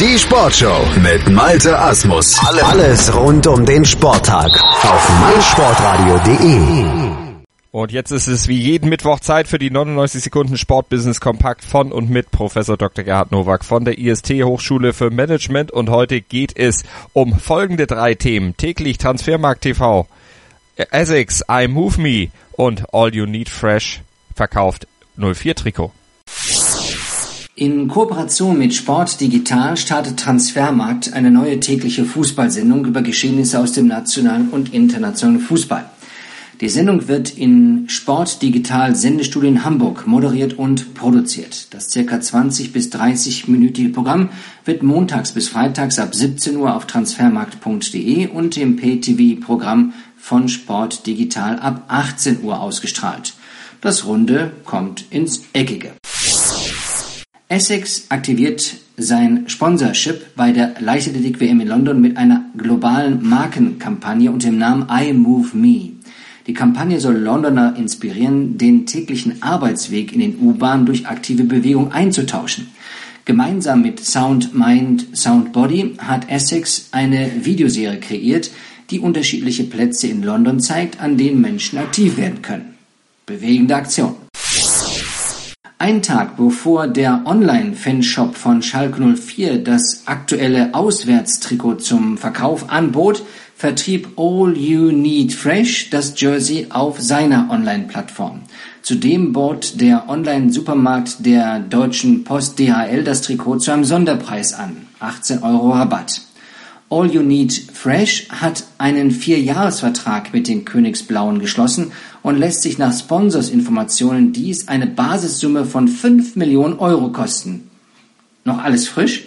Die Sportshow mit Malte Asmus. Alles rund um den Sporttag auf meinsportradio.de. Und jetzt ist es wie jeden Mittwoch Zeit für die 99 Sekunden Sportbusiness Kompakt von und mit Professor Dr. Gerhard Nowak von der IST Hochschule für Management. Und heute geht es um folgende drei Themen. Täglich Transfermarkt TV, Essex, I Move Me und All You Need Fresh verkauft 04 Trikot. In Kooperation mit Sport Digital startet Transfermarkt eine neue tägliche Fußballsendung über Geschehnisse aus dem nationalen und internationalen Fußball. Die Sendung wird in Sport Digital Sendestudio in Hamburg moderiert und produziert. Das circa 20 bis 30 minütige Programm wird montags bis freitags ab 17 Uhr auf transfermarkt.de und im PTV-Programm von Sport Digital ab 18 Uhr ausgestrahlt. Das Runde kommt ins Eckige. Essex aktiviert sein Sponsorship bei der Leichtathletik-WM in London mit einer globalen Markenkampagne unter dem Namen I Move Me. Die Kampagne soll Londoner inspirieren, den täglichen Arbeitsweg in den U-Bahnen durch aktive Bewegung einzutauschen. Gemeinsam mit Sound Mind, Sound Body hat Essex eine Videoserie kreiert, die unterschiedliche Plätze in London zeigt, an denen Menschen aktiv werden können. Bewegende Aktion. Ein Tag bevor der Online-Fanshop von Schalke 04 das aktuelle Auswärtstrikot zum Verkauf anbot, vertrieb All You Need Fresh das Jersey auf seiner Online-Plattform. Zudem bot der Online-Supermarkt der Deutschen Post DHL das Trikot zu einem Sonderpreis an, 18 Euro Rabatt. All You Need Fresh hat einen Vierjahresvertrag mit den Königsblauen geschlossen und lässt sich nach Sponsorsinformationen dies eine Basissumme von 5 Millionen Euro kosten. Noch alles frisch?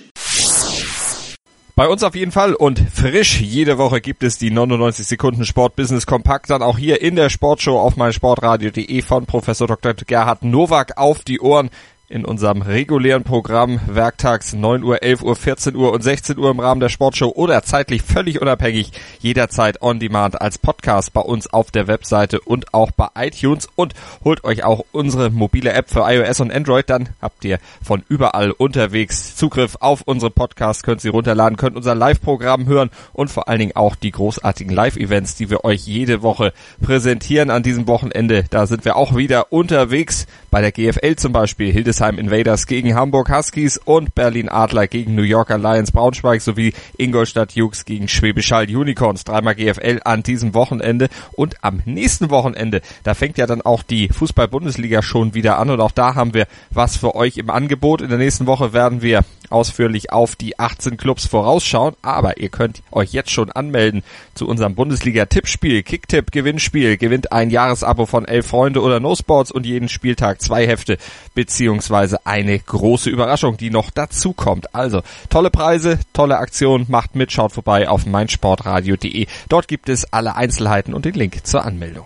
Bei uns auf jeden Fall und frisch. Jede Woche gibt es die 99 Sekunden Sport Business Kompakt dann auch hier in der Sportshow auf meinsportradio.de von Professor Dr. Gerhard Nowak auf die Ohren in unserem regulären Programm werktags 9 Uhr, 11 Uhr, 14 Uhr und 16 Uhr im Rahmen der Sportshow oder zeitlich völlig unabhängig jederzeit on demand als Podcast bei uns auf der Webseite und auch bei iTunes und holt euch auch unsere mobile App für iOS und Android, dann habt ihr von überall unterwegs Zugriff auf unsere Podcasts, könnt sie runterladen, könnt unser Live-Programm hören und vor allen Dingen auch die großartigen Live-Events, die wir euch jede Woche präsentieren an diesem Wochenende. Da sind wir auch wieder unterwegs bei der GFL zum Beispiel. Hildes Hildesheim Invaders gegen Hamburg Huskies und Berlin Adler gegen New Yorker Lions Braunschweig sowie Ingolstadt Jukes gegen Schwäbisch Hall Unicorns. Dreimal GFL an diesem Wochenende und am nächsten Wochenende, da fängt ja dann auch die Fußball-Bundesliga schon wieder an und auch da haben wir was für euch im Angebot. In der nächsten Woche werden wir ausführlich auf die 18 Clubs vorausschauen, aber ihr könnt euch jetzt schon anmelden zu unserem Bundesliga-Tippspiel, Kicktipp-Gewinnspiel. Gewinnt ein Jahresabo von elf Freunde oder No Sports und jeden Spieltag zwei Hefte beziehungsweise eine große Überraschung, die noch dazu kommt. Also tolle Preise, tolle Aktion, macht mit, schaut vorbei auf meinsportradio.de. Dort gibt es alle Einzelheiten und den Link zur Anmeldung.